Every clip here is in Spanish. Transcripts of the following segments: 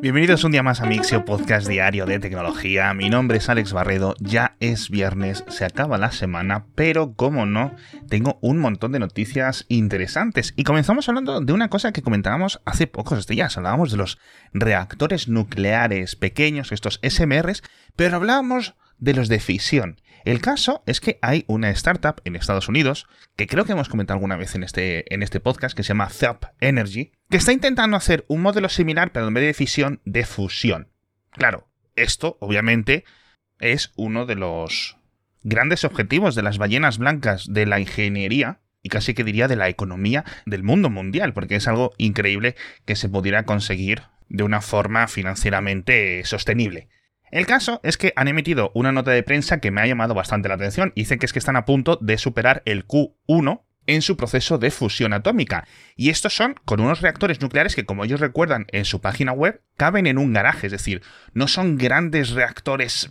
Bienvenidos un día más a Mixio Podcast Diario de Tecnología. Mi nombre es Alex Barredo, ya es viernes, se acaba la semana, pero como no, tengo un montón de noticias interesantes. Y comenzamos hablando de una cosa que comentábamos hace pocos días, hablábamos de los reactores nucleares pequeños, estos SMRs, pero hablábamos de los de fisión. El caso es que hay una startup en Estados Unidos, que creo que hemos comentado alguna vez en este, en este podcast, que se llama Zap Energy, que está intentando hacer un modelo similar, pero en vez de fisión, de fusión. Claro, esto obviamente es uno de los grandes objetivos de las ballenas blancas de la ingeniería y casi que diría de la economía del mundo mundial, porque es algo increíble que se pudiera conseguir de una forma financieramente sostenible. El caso es que han emitido una nota de prensa que me ha llamado bastante la atención. Dicen que es que están a punto de superar el Q1 en su proceso de fusión atómica. Y estos son con unos reactores nucleares que, como ellos recuerdan en su página web, caben en un garaje. Es decir, no son grandes reactores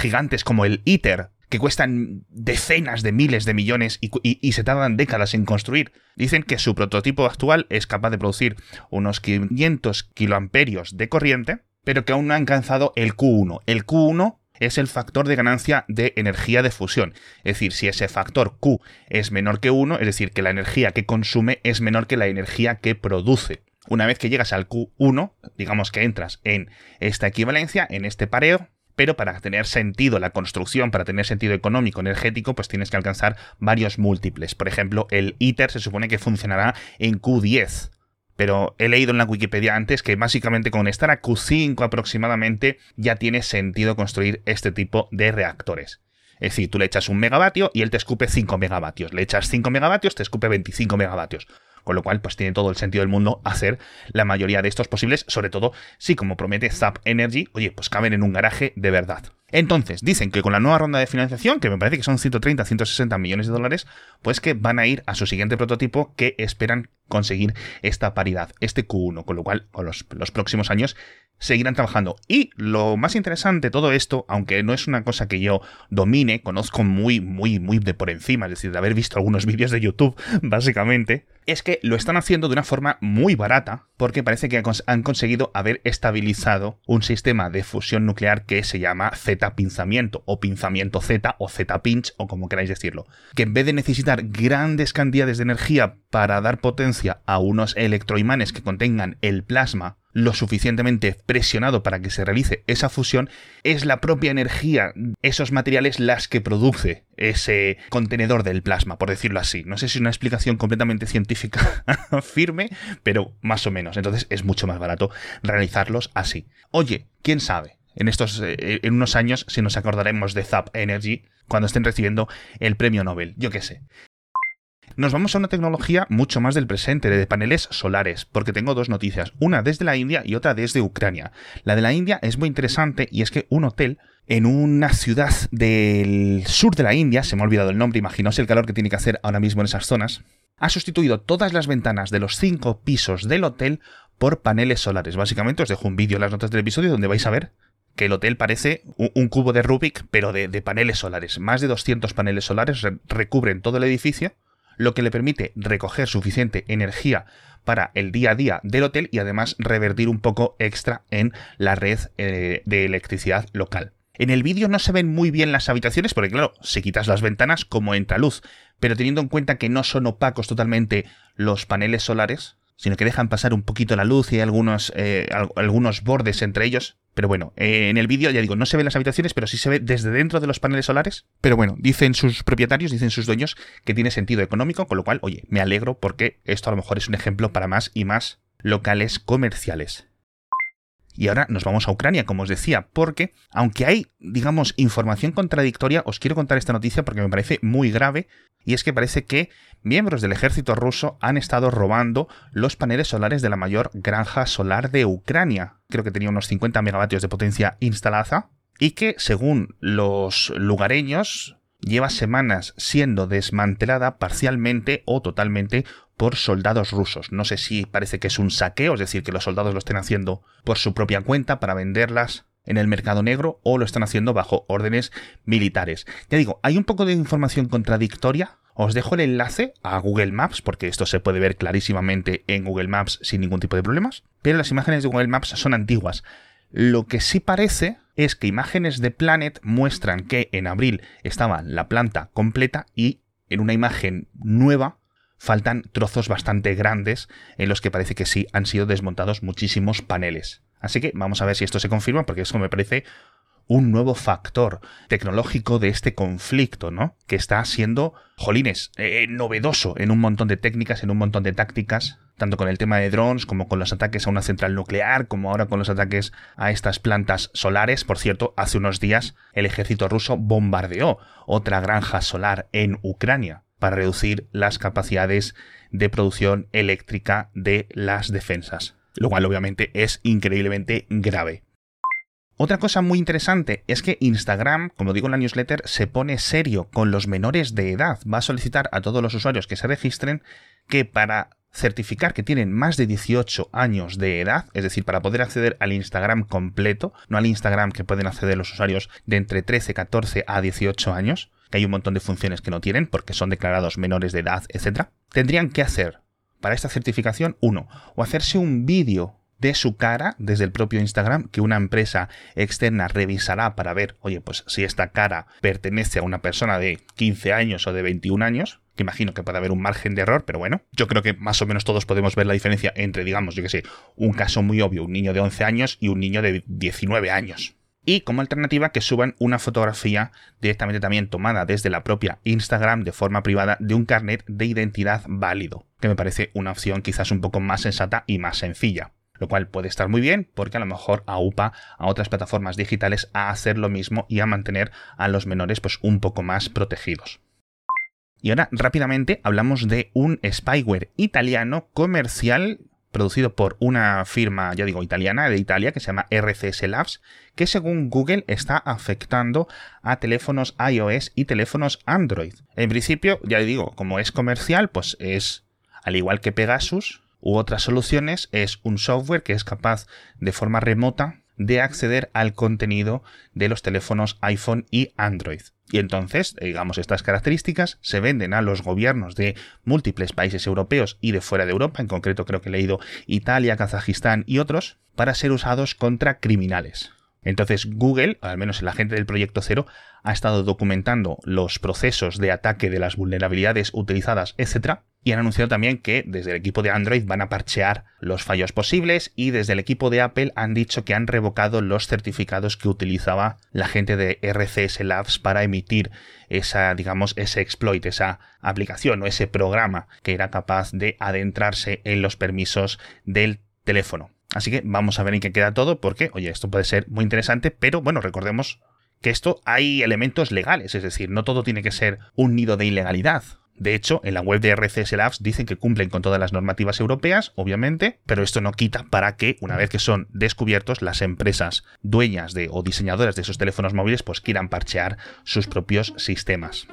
gigantes como el ITER, que cuestan decenas de miles de millones y, se tardan décadas en construir. Dicen que su prototipo actual es capaz de producir unos 500 kiloamperios de corriente pero que aún no ha alcanzado el Q1. El Q1 es el factor de ganancia de energía de fusión. Es decir, si ese factor Q es menor que 1, es decir, que la energía que consume es menor que la energía que produce. Una vez que llegas al Q1, digamos que entras en esta equivalencia, en este pareo, pero para tener sentido la construcción, para tener sentido económico, energético, pues tienes que alcanzar varios múltiples. Por ejemplo, el ITER se supone que funcionará en Q10 pero he leído en la Wikipedia antes que básicamente con estar a Q5 aproximadamente ya tiene sentido construir este tipo de reactores. Es decir, tú le echas un megavatio y él te escupe 5 megavatios. Le echas 5 megavatios, te escupe 25 megavatios. Con lo cual, pues tiene todo el sentido del mundo hacer la mayoría de estos posibles, sobre todo si, como promete Zap Energy, oye, pues caben en un garaje de verdad. Entonces, dicen que con la nueva ronda de financiación, que me parece que son 130, 160 millones de dólares, pues que van a ir a su siguiente prototipo que esperan conseguir esta paridad, este Q1, con lo cual con los, los próximos años seguirán trabajando. Y lo más interesante de todo esto, aunque no es una cosa que yo domine, conozco muy, muy, muy de por encima, es decir, de haber visto algunos vídeos de YouTube, básicamente, es que lo están haciendo de una forma muy barata, porque parece que han conseguido haber estabilizado un sistema de fusión nuclear que se llama Z-pinzamiento, o pinzamiento Z, o Z-pinch, o como queráis decirlo. Que en vez de necesitar grandes cantidades de energía para dar potencia a unos electroimanes que contengan el plasma, lo suficientemente presionado para que se realice esa fusión, es la propia energía, esos materiales las que produce ese contenedor del plasma, por decirlo así. No sé si es una explicación completamente científica firme, pero más o menos. Entonces es mucho más barato realizarlos así. Oye, ¿quién sabe? En estos, eh, en unos años, si nos acordaremos de Zap Energy, cuando estén recibiendo el premio Nobel, yo qué sé. Nos vamos a una tecnología mucho más del presente, de paneles solares, porque tengo dos noticias, una desde la India y otra desde Ucrania. La de la India es muy interesante y es que un hotel en una ciudad del sur de la India, se me ha olvidado el nombre, imaginaos el calor que tiene que hacer ahora mismo en esas zonas, ha sustituido todas las ventanas de los cinco pisos del hotel por paneles solares. Básicamente os dejo un vídeo en las notas del episodio donde vais a ver que el hotel parece un, cubo de Rubik, pero de, de, paneles solares. Más de 200 paneles solares recubren todo el edificio lo que le permite recoger suficiente energía para el día a día del hotel y además revertir un poco extra en la red eh, de electricidad local. En el vídeo no se ven muy bien las habitaciones porque claro, si quitas las ventanas como entra luz, pero teniendo en cuenta que no son opacos totalmente los paneles solares, sino que dejan pasar un poquito la luz y algunos, eh, algunos bordes entre ellos, pero bueno, eh, en el vídeo ya digo, no se ven las habitaciones, pero sí se ve desde dentro de los paneles solares. Pero bueno, dicen sus propietarios, dicen sus dueños que tiene sentido económico, con lo cual, oye, me alegro porque esto a lo mejor es un ejemplo para más y más locales comerciales. Y ahora nos vamos a Ucrania, como os decía, porque aunque hay, digamos, información contradictoria, os quiero contar esta noticia porque me parece muy grave, y es que parece que miembros del ejército ruso han estado robando los paneles solares de la mayor granja solar de Ucrania. Creo que tenía unos 50 megavatios de potencia instalada, y que, según los lugareños, lleva semanas siendo desmantelada parcialmente o totalmente por soldados rusos. No sé si parece que es un saqueo, es decir, que los soldados lo estén haciendo por su propia cuenta para venderlas en el mercado negro o lo están haciendo bajo órdenes militares. Ya digo, hay un poco de información contradictoria Os dejo el enlace a Google Maps, porque esto se puede ver clarísimamente en Google Maps sin ningún tipo de problemas, pero las imágenes de Google Maps son antiguas. Lo que sí parece es que imágenes de Planet muestran que en abril estaba la planta completa y en una imagen nueva faltan trozos bastante grandes en los que parece que sí han sido desmontados muchísimos paneles. Así que vamos a ver si esto se confirma, porque eso me parece un nuevo factor tecnológico de este conflicto, ¿no? Que está siendo, jolines, eh, novedoso en un montón de técnicas, en un montón de tácticas, tanto con el tema de drones como con los ataques a una central nuclear, como ahora con los ataques a estas plantas solares. Por cierto, hace unos días el ejército ruso bombardeó otra granja solar en Ucrania para reducir las capacidades de producción eléctrica de las defensas, lo cual obviamente es increíblemente grave. Otra cosa muy interesante es que Instagram, como digo en la newsletter, se pone serio con los menores de edad. Va a solicitar a todos los usuarios que se registren que para certificar que tienen más de 18 años de edad, es decir, para poder acceder al Instagram completo, no al Instagram que pueden acceder los usuarios de entre 13, 14 a 18 años, que hay un montón de funciones que no tienen porque son declarados menores de edad, etc., tendrían que hacer para esta certificación, uno, o hacerse un vídeo de su cara desde el propio Instagram que una empresa externa revisará para ver, oye, pues si esta cara pertenece a una persona de 15 años o de 21 años, que imagino que puede haber un margen de error, pero bueno, yo creo que más o menos todos podemos ver la diferencia entre, digamos, yo que sé, un caso muy obvio, un niño de 11 años y un niño de 19 años. Y como alternativa que suban una fotografía directamente también tomada desde la propia Instagram de forma privada de un carnet de identidad válido, que me parece una opción quizás un poco más sensata y más sencilla lo cual puede estar muy bien porque a lo mejor aupa a otras plataformas digitales a hacer lo mismo y a mantener a los menores pues un poco más protegidos. Y ahora rápidamente hablamos de un spyware italiano comercial producido por una firma, ya digo, italiana de Italia que se llama RCS Labs, que según Google está afectando a teléfonos iOS y teléfonos Android. En principio, ya digo, como es comercial, pues es al igual que Pegasus, u otras soluciones es un software que es capaz de forma remota de acceder al contenido de los teléfonos iPhone y Android. Y entonces, digamos, estas características se venden a los gobiernos de múltiples países europeos y de fuera de Europa, en concreto creo que he leído Italia, Kazajistán y otros, para ser usados contra criminales. Entonces Google, al menos la gente del proyecto Cero, ha estado documentando los procesos de ataque de las vulnerabilidades utilizadas, etc. Y han anunciado también que desde el equipo de Android van a parchear los fallos posibles y desde el equipo de Apple han dicho que han revocado los certificados que utilizaba la gente de RCS Labs para emitir esa, digamos, ese exploit, esa aplicación o ese programa que era capaz de adentrarse en los permisos del teléfono. Así que vamos a ver en qué queda todo, porque, oye, esto puede ser muy interesante, pero bueno, recordemos que esto hay elementos legales, es decir, no todo tiene que ser un nido de ilegalidad. De hecho, en la web de RCS Labs dicen que cumplen con todas las normativas europeas, obviamente, pero esto no quita para que, una vez que son descubiertos, las empresas dueñas de o diseñadoras de esos teléfonos móviles pues quieran parchear sus propios sistemas.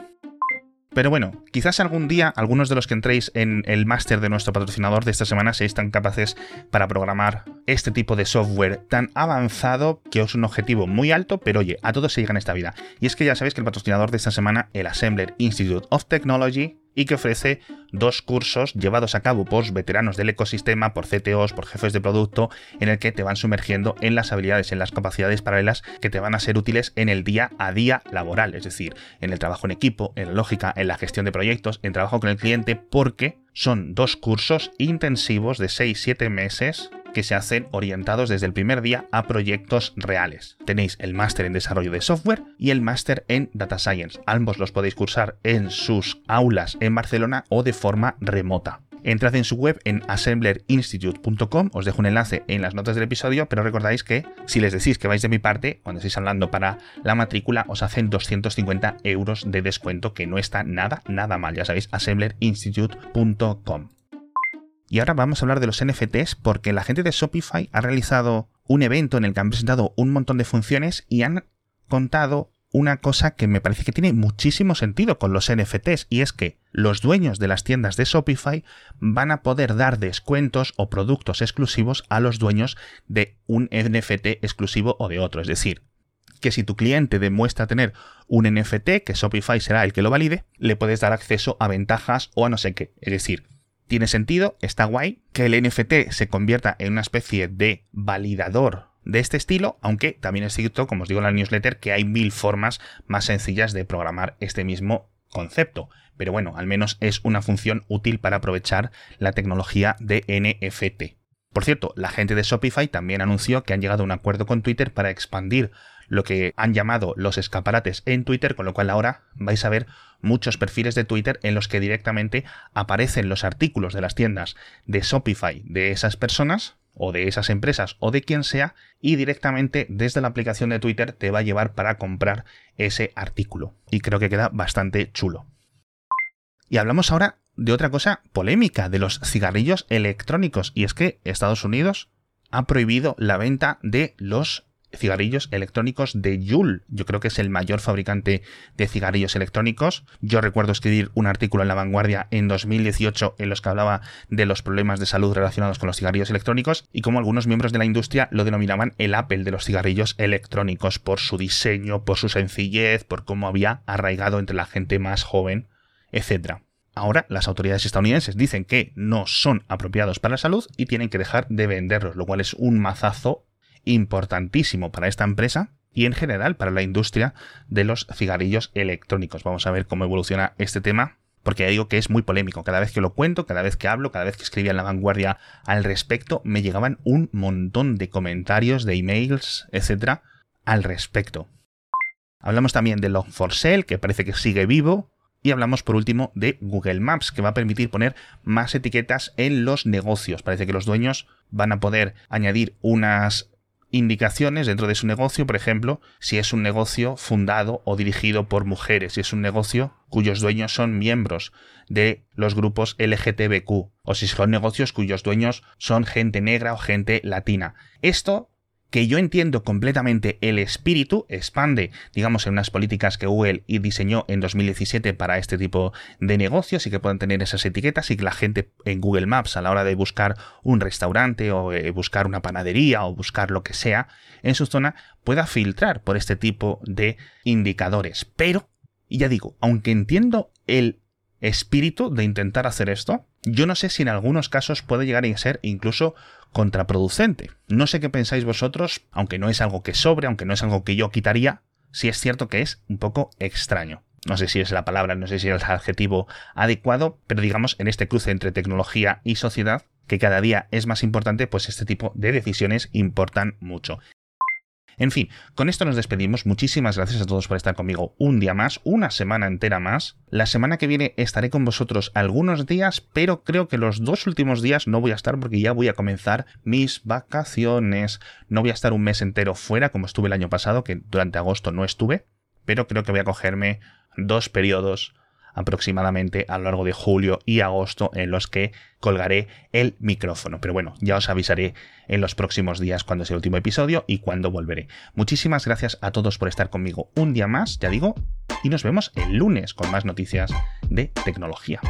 Pero bueno, quizás algún día algunos de los que entréis en el máster de nuestro patrocinador de esta semana seáis tan capaces para programar este tipo de software tan avanzado que es un objetivo muy alto, pero oye, a todos se llega en esta vida. Y es que ya sabéis que el patrocinador de esta semana, el Assembler Institute of Technology, y que ofrece dos cursos llevados a cabo por veteranos del ecosistema, por CTOs, por jefes de producto, en el que te van sumergiendo en las habilidades, en las capacidades paralelas que te van a ser útiles en el día a día laboral, es decir, en el trabajo en equipo, en la lógica, en la gestión de proyectos, en trabajo con el cliente, porque son dos cursos intensivos de 6-7 meses que se hacen orientados desde el primer día a proyectos reales. Tenéis el máster en desarrollo de software y el máster en data science. Ambos los podéis cursar en sus aulas en Barcelona o de forma remota. Entrad en su web en assemblerinstitute.com, os dejo un enlace en las notas del episodio, pero recordáis que si les decís que vais de mi parte, cuando estéis hablando para la matrícula, os hacen 250 euros de descuento, que no está nada, nada mal, ya sabéis, assemblerinstitute.com. Y ahora vamos a hablar de los NFTs porque la gente de Shopify ha realizado un evento en el que han presentado un montón de funciones y han contado una cosa que me parece que tiene muchísimo sentido con los NFTs y es que los dueños de las tiendas de Shopify van a poder dar descuentos o productos exclusivos a los dueños de un NFT exclusivo o de otro. Es decir, que si tu cliente demuestra tener un NFT, que Shopify será el que lo valide, le puedes dar acceso a ventajas o a no sé qué. Es decir, tiene sentido, está guay, que el NFT se convierta en una especie de validador de este estilo, aunque también es cierto, como os digo en la newsletter, que hay mil formas más sencillas de programar este mismo concepto. Pero bueno, al menos es una función útil para aprovechar la tecnología de NFT. Por cierto, la gente de Shopify también anunció que han llegado a un acuerdo con Twitter para expandir lo que han llamado los escaparates en Twitter, con lo cual ahora vais a ver muchos perfiles de Twitter en los que directamente aparecen los artículos de las tiendas de Shopify de esas personas o de esas empresas o de quien sea y directamente desde la aplicación de Twitter te va a llevar para comprar ese artículo. Y creo que queda bastante chulo. Y hablamos ahora de otra cosa polémica, de los cigarrillos electrónicos. Y es que Estados Unidos ha prohibido la venta de los cigarrillos electrónicos de Juul. Yo creo que es el mayor fabricante de cigarrillos electrónicos. Yo recuerdo escribir un artículo en La Vanguardia en 2018 en los que hablaba de los problemas de salud relacionados con los cigarrillos electrónicos y cómo algunos miembros de la industria lo denominaban el Apple de los cigarrillos electrónicos por su diseño, por su sencillez, por cómo había arraigado entre la gente más joven, etc. Ahora las autoridades estadounidenses dicen que no son apropiados para la salud y tienen que dejar de venderlos, lo cual es un mazazo importantísimo para esta empresa y en general para la industria de los cigarrillos electrónicos. Vamos a ver cómo evoluciona este tema, porque ya digo que es muy polémico. Cada vez que lo cuento, cada vez que hablo, cada vez que escribía en la vanguardia al respecto, me llegaban un montón de comentarios, de emails, etcétera, al respecto. Hablamos también de Log4Sale, que parece que sigue vivo, y hablamos por último de Google Maps, que va a permitir poner más etiquetas en los negocios. Parece que los dueños van a poder añadir unas indicaciones dentro de su negocio, por ejemplo, si es un negocio fundado o dirigido por mujeres, si es un negocio cuyos dueños son miembros de los grupos LGTBQ, o si son negocios cuyos dueños son gente negra o gente latina. Esto que yo entiendo completamente el espíritu, expande, digamos, en unas políticas que Google diseñó en 2017 para este tipo de negocios y que puedan tener esas etiquetas y que la gente en Google Maps a la hora de buscar un restaurante o eh, buscar una panadería o buscar lo que sea en su zona pueda filtrar por este tipo de indicadores. Pero, ya digo, aunque entiendo el espíritu de intentar hacer esto, yo no sé si en algunos casos puede llegar a ser incluso contraproducente. No sé qué pensáis vosotros, aunque no es algo que sobre, aunque no es algo que yo quitaría, si es cierto que es un poco extraño. No sé si es la palabra, no sé si es el adjetivo adecuado, pero digamos en este cruce entre tecnología y sociedad, que cada día es más importante, pues este tipo de decisiones importan mucho. En fin, con esto nos despedimos. Muchísimas gracias a todos por estar conmigo un día más, una semana entera más. La semana que viene estaré con vosotros algunos días, pero creo que los dos últimos días no voy a estar porque ya voy a comenzar mis vacaciones. No voy a estar un mes entero fuera como estuve el año pasado, que durante agosto no estuve, pero creo que voy a cogerme dos periodos aproximadamente a lo largo de julio y agosto en los que colgaré el micrófono. Pero bueno, ya os avisaré en los próximos días cuando sea el último episodio y cuando volveré. Muchísimas gracias a todos por estar conmigo un día más, ya digo, y nos vemos el lunes con más noticias de tecnología.